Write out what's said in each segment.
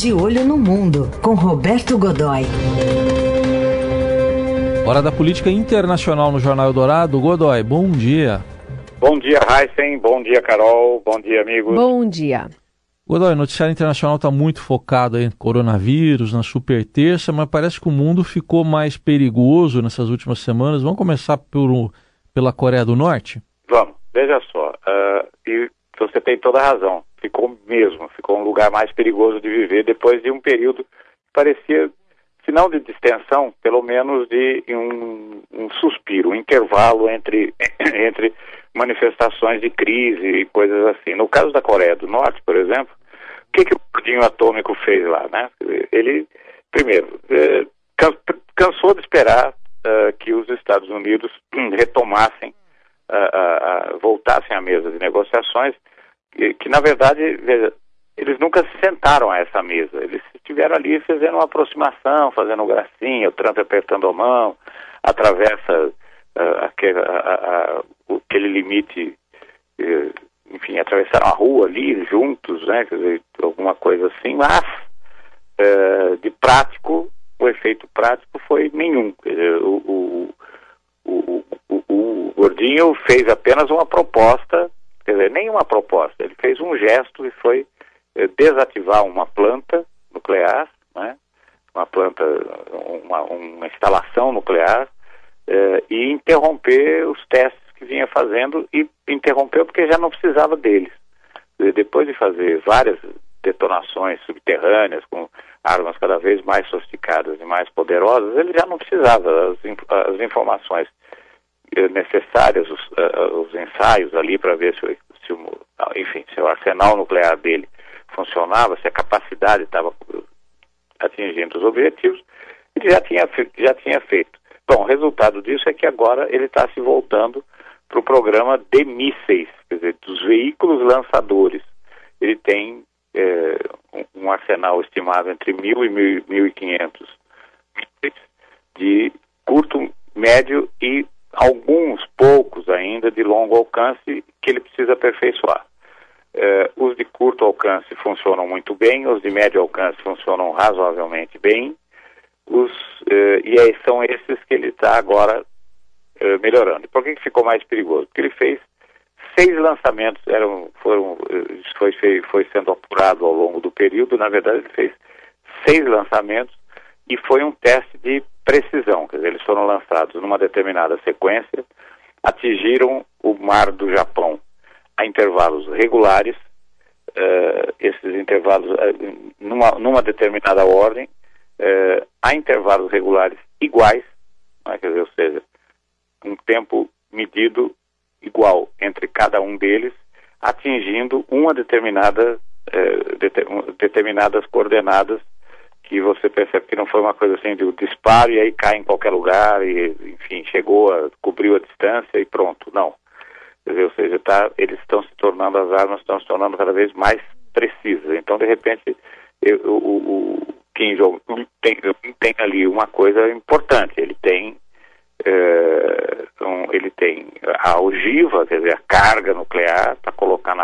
De Olho no Mundo, com Roberto Godoy. Hora da política internacional no Jornal Eldorado. Godoy, bom dia. Bom dia, Heisen. Bom dia, Carol. Bom dia, amigos. Bom dia. Godoy, o noticiário internacional está muito focado em coronavírus, na super terça, mas parece que o mundo ficou mais perigoso nessas últimas semanas. Vamos começar por, pela Coreia do Norte? Vamos. Veja só, uh, e você tem toda a razão ficou mesmo, ficou um lugar mais perigoso de viver depois de um período que parecia, se não de distensão, pelo menos de um, um suspiro, um intervalo entre, entre manifestações de crise e coisas assim. No caso da Coreia do Norte, por exemplo, o que, que o pudinho atômico fez lá, né? Ele, primeiro, eh, cansou de esperar uh, que os Estados Unidos retomassem, uh, uh, voltassem à mesa de negociações que, que na verdade, veja, eles nunca se sentaram a essa mesa. Eles estiveram ali fazendo uma aproximação, fazendo gracinha, o Trump apertando a mão, atravessa uh, aquele, uh, uh, aquele limite, eh, enfim, atravessaram a rua ali juntos, né, quer dizer, alguma coisa assim, mas eh, de prático, o efeito prático foi nenhum. O, o, o, o Gordinho fez apenas uma proposta Quer dizer, nenhuma proposta. Gesto e foi eh, desativar uma planta nuclear, né? uma planta, uma, uma instalação nuclear, eh, e interromper os testes que vinha fazendo e interrompeu porque já não precisava deles. Depois de fazer várias detonações subterrâneas com armas cada vez mais sofisticadas e mais poderosas, ele já não precisava. As, as informações eh, necessárias, os, uh, os ensaios ali para ver se, o, enfim, se o arsenal nuclear dele funcionava, se a capacidade estava atingindo os objetivos, ele já tinha, já tinha feito. Bom, o resultado disso é que agora ele está se voltando para o programa de mísseis, quer dizer, dos veículos lançadores. Ele tem é, um, arsenal estimado entre mil e mil e quinhentos de curto, médio e alguns poucos ainda de longo alcance que ele precisa aperfeiçoar. Uh, os de curto alcance funcionam muito bem, os de médio alcance funcionam razoavelmente bem, os, uh, e aí são esses que ele está agora uh, melhorando. por que, que ficou mais perigoso? Porque ele fez seis lançamentos, eram, foram, foi, foi sendo apurado ao longo do período, na verdade ele fez seis lançamentos e foi um teste de precisão, quer dizer, eles foram lançados numa determinada sequência, atingiram o mar do Japão a intervalos regulares, uh, esses intervalos uh, numa, numa, determinada ordem, uh, a intervalos regulares iguais, né, quer dizer, ou seja, um tempo medido igual entre cada um deles, atingindo uma determinada determinadas coordenadas que você percebe que não foi uma coisa assim de um disparo e aí cai em qualquer lugar e, enfim, chegou, a, cobriu a distância e pronto. Não. Dizer, ou seja, tá, eles estão se tornando, as armas estão se tornando cada vez mais precisas. Então, de repente, eu, o, o, Kim Jong tem, tem ali uma coisa importante. Ele tem é, um, ele tem a ogiva, quer dizer, a carga nuclear para colocar,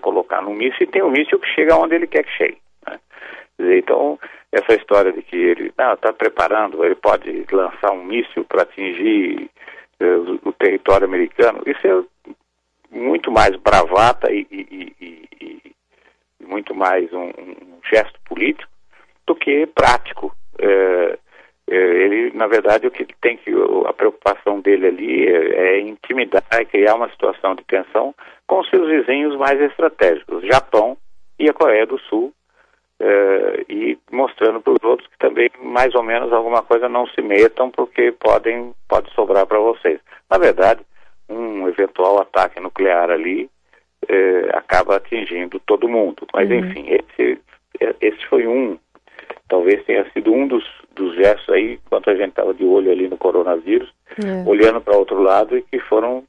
colocar no míssil e tem o míssil que chega onde ele quer que chegue. Né? Dizer, então, essa história de que ele está preparando, ele pode lançar um míssil para atingir uh, o, território americano, isso é muito mais bravata e, e, e, e muito mais um, um, gesto político do que prático. É, é, ele, na verdade, o que tem que a preocupação dele ali é, é intimidar e criar uma situação de tensão com seus vizinhos mais estratégicos, Japão e a Coreia do Sul, Uh, e mostrando para os outros que também mais ou menos alguma coisa não se metam porque podem pode sobrar para vocês. Na verdade, um eventual ataque nuclear ali uh, acaba atingindo todo mundo. Mas uhum. enfim, esse esse foi um, talvez tenha sido um dos, dos gestos aí, enquanto a gente estava de olho ali no coronavírus, é. olhando para outro lado e que foram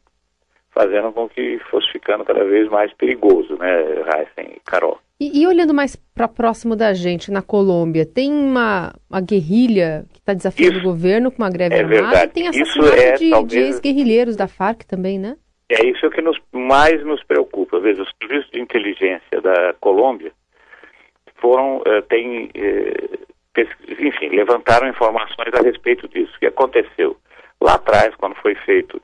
fazendo com que fosse ficando cada vez mais perigoso, né, Heisen e Carol. E, e olhando mais para próximo da gente, na Colômbia, tem uma, uma guerrilha que está desafiando isso, o governo com uma greve é armada verdade. tem assassinato é, de, talvez... de ex-guerrilheiros da Farc também, né? É isso que nos, mais nos preocupa. Veja, o serviço de inteligência da Colômbia foram, uh, têm, enfim, levantaram informações a respeito disso. O que aconteceu? Lá atrás, quando foi feito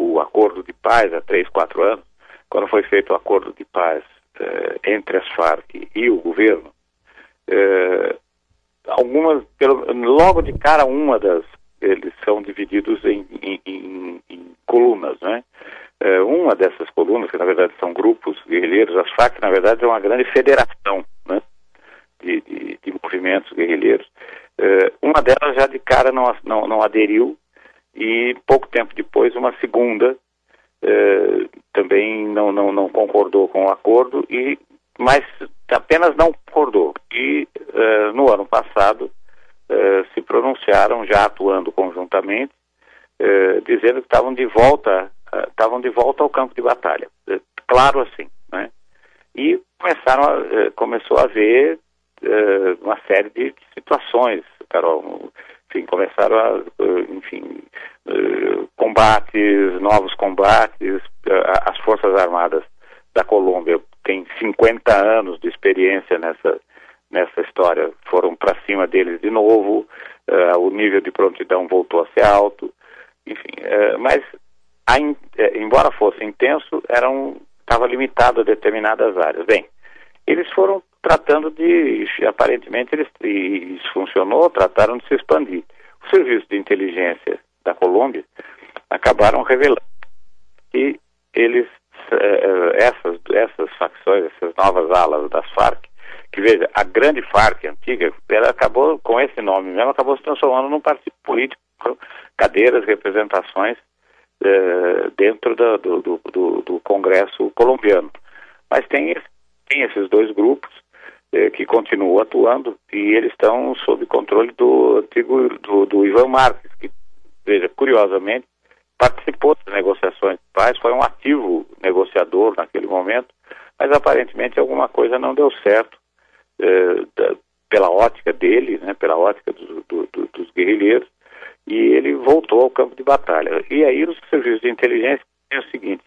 o acordo de paz, há três, quatro anos, quando foi feito o acordo de paz entre as Farc e o governo, algumas, pelo, logo de cara, uma das, eles são divididos em, em, em, em colunas, né? É, uma dessas colunas, que na verdade são grupos guerrilheiros, as FAC, na verdade, é uma grande federação né? de, de, de movimentos guerrilheiros. É, uma delas já de cara não, não, não aderiu e pouco tempo depois uma segunda é, também não, não, não concordou com o acordo e mas apenas não concordou. E uh, no ano passado uh, se pronunciaram, já atuando conjuntamente, uh, dizendo que estavam de volta, estavam de volta ao campo de batalha. claro assim, né? E começaram a, começou a haver uma série de situações, Carol. Enfim, começaram a, enfim, combates, novos combates, as Forças Armadas da Colômbia tem 50 anos de experiência nessa, nessa história. Foram para cima deles de novo, o nível de prontidão voltou a ser alto, enfim. Mas, embora fosse intenso, estava limitado a determinadas áreas. Bem, eles foram tratando de, aparentemente, eles, e isso funcionou, trataram de se expandir. O serviço de inteligência da Colômbia acabaram revelando que eles uh, essas, essas facções, essas novas alas das Farc, que veja, a grande Farc antiga, ela acabou, com esse nome mesmo, acabou se transformando num partido político, cadeiras, representações uh, dentro do, do, do, do, Congresso colombiano. Mas tem, tem esses dois grupos que continuam atuando e eles estão sob controle do antigo, do, do Ivan Marques, que, veja, curiosamente, participou das negociações de paz, foi um ativo negociador naquele momento, mas aparentemente alguma coisa não deu certo eh, da, pela ótica dele, né, pela ótica do, do, do, dos guerrilheiros, e ele voltou ao campo de batalha. E aí os serviços de inteligência dizem o seguinte,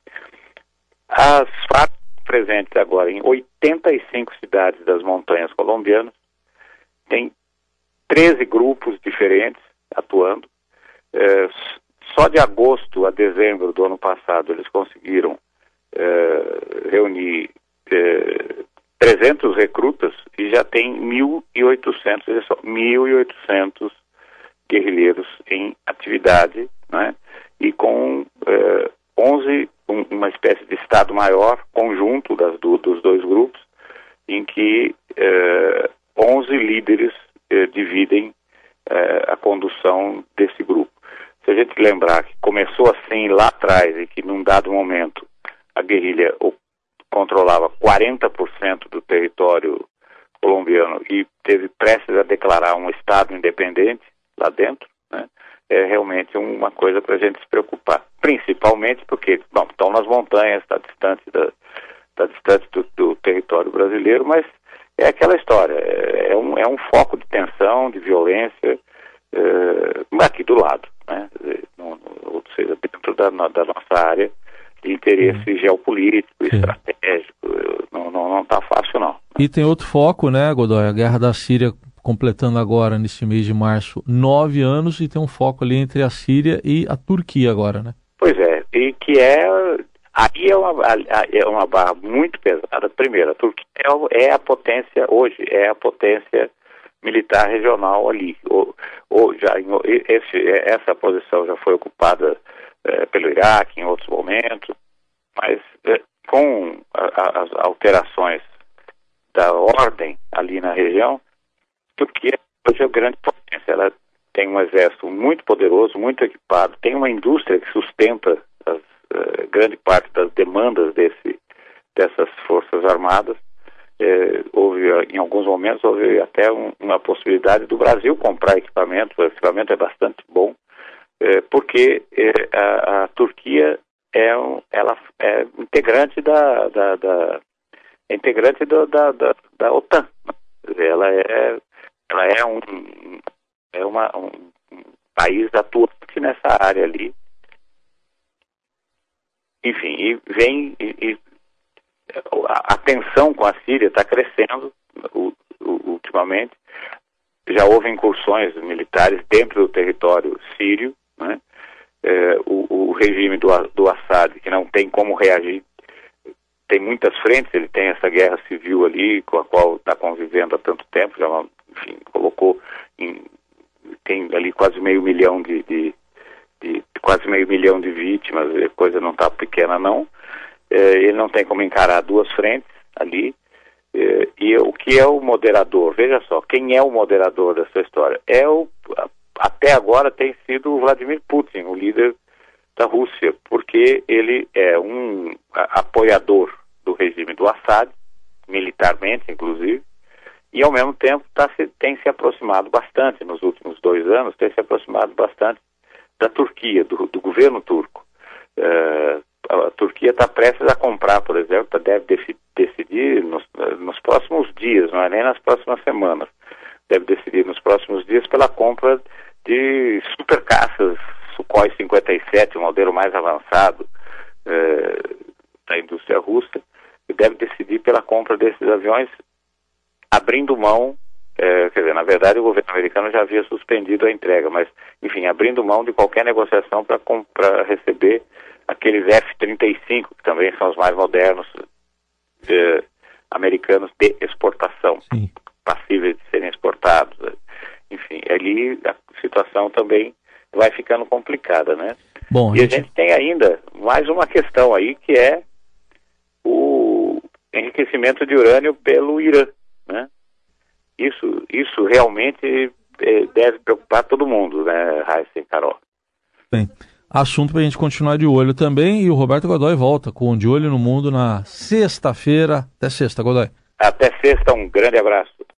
as FARC presentes agora em 85 cidades das montanhas colombianas, tem 13 grupos diferentes atuando, eh, só de agosto a dezembro do ano passado eles conseguiram é, reunir é, 300 recrutas e já tem 1.800, 1.800 guerrilheiros em atividade, né? E com é, 11, um, uma espécie de Estado maior conjunto das, do, dos dois grupos, em que é, 11 líderes é, dividem é, a condução desse grupo. Se a gente lembrar que começou assim lá atrás e que num dado momento a guerrilha controlava 40% do território colombiano e teve prestes a declarar um Estado independente lá dentro, é realmente uma coisa para a gente se preocupar. Principalmente porque, bom, estão nas montanhas, está distante, da, tá distante do, do, território brasileiro, mas é aquela história, é, é, um, é um foco de tensão, de violência, é, aqui do lado né? Ou seja, dentro da, da nossa área de interesse uhum. geopolítico, estratégico, não está não, não tá fácil não. E tem outro foco, né, Godoy? A guerra da Síria completando agora, nesse mês de março, nove anos e tem um foco ali entre a Síria e a Turquia agora, né? Pois é, e que é aí é uma, é uma barra muito pesada. Primeiro, a Turquia é, é a potência hoje, é a potência militar regional ali. Ou, ou já esse, essa posição já foi ocupada é, pelo Iraque em outros momentos, mas é, com a, a, as alterações da ordem ali na região, Turquia hoje é grande potência. Ela tem um exército muito poderoso, muito equipado, tem uma indústria que sustenta as, uh, grande parte das demandas desse, dessas forças armadas é, houve, em alguns momentos, houve até um, uma possibilidade do Brasil comprar equipamento, o equipamento é bastante bom, é, porque é, a, a, Turquia é, um, ela é integrante da, da, da é integrante da, da, da OTAN. Ela é, ela é um, é uma, um, país atuante nessa área ali. Enfim, e vem e, e a, tensão com a Síria está crescendo ultimamente. Já houve incursões militares dentro do território sírio. Né? É, o, o, regime do, do Assad, que não tem como reagir, tem muitas frentes. Ele tem essa guerra civil ali, com a qual está convivendo há tanto tempo. Já, enfim, colocou em, tem ali quase meio milhão de, de, de quase meio milhão de vítimas. A coisa não está pequena não. É, ele não tem como encarar duas frentes ali. É, e o que é o moderador? Veja só, quem é o moderador dessa história? É o, até agora tem sido o Vladimir Putin, o líder da Rússia, porque ele é um apoiador do regime do Assad, militarmente inclusive, e ao mesmo tempo tá se, tem se aproximado bastante, nos últimos dois anos, tem se aproximado bastante da Turquia, do, do governo turco. É, a Turquia está prestes a comprar, por exemplo, tá, deve decidir nos, nos, próximos dias, não é nem nas próximas semanas, deve decidir nos próximos dias pela compra de supercaças Sukhoi 57, o modelo mais avançado eh, da indústria russa, e deve decidir pela compra desses aviões, abrindo mão, eh, quer dizer, na verdade o governo americano já havia suspendido a entrega, mas, enfim, abrindo mão de qualquer negociação para receber aqueles F-35, que também são os mais modernos eh, americanos de exportação, Sim. passíveis de serem exportados. Enfim, ali a situação também vai ficando complicada, né? Bom, e a gente... tem ainda mais uma questão aí que é o enriquecimento de urânio pelo Irã, né? Isso, isso realmente é, deve preocupar todo mundo, né, Raíssa e Carol? Bem, assunto para a gente continuar de olho também e o Roberto Godoy volta com De Olho no Mundo na sexta-feira. Até sexta, Godoy. Até sexta, um grande abraço.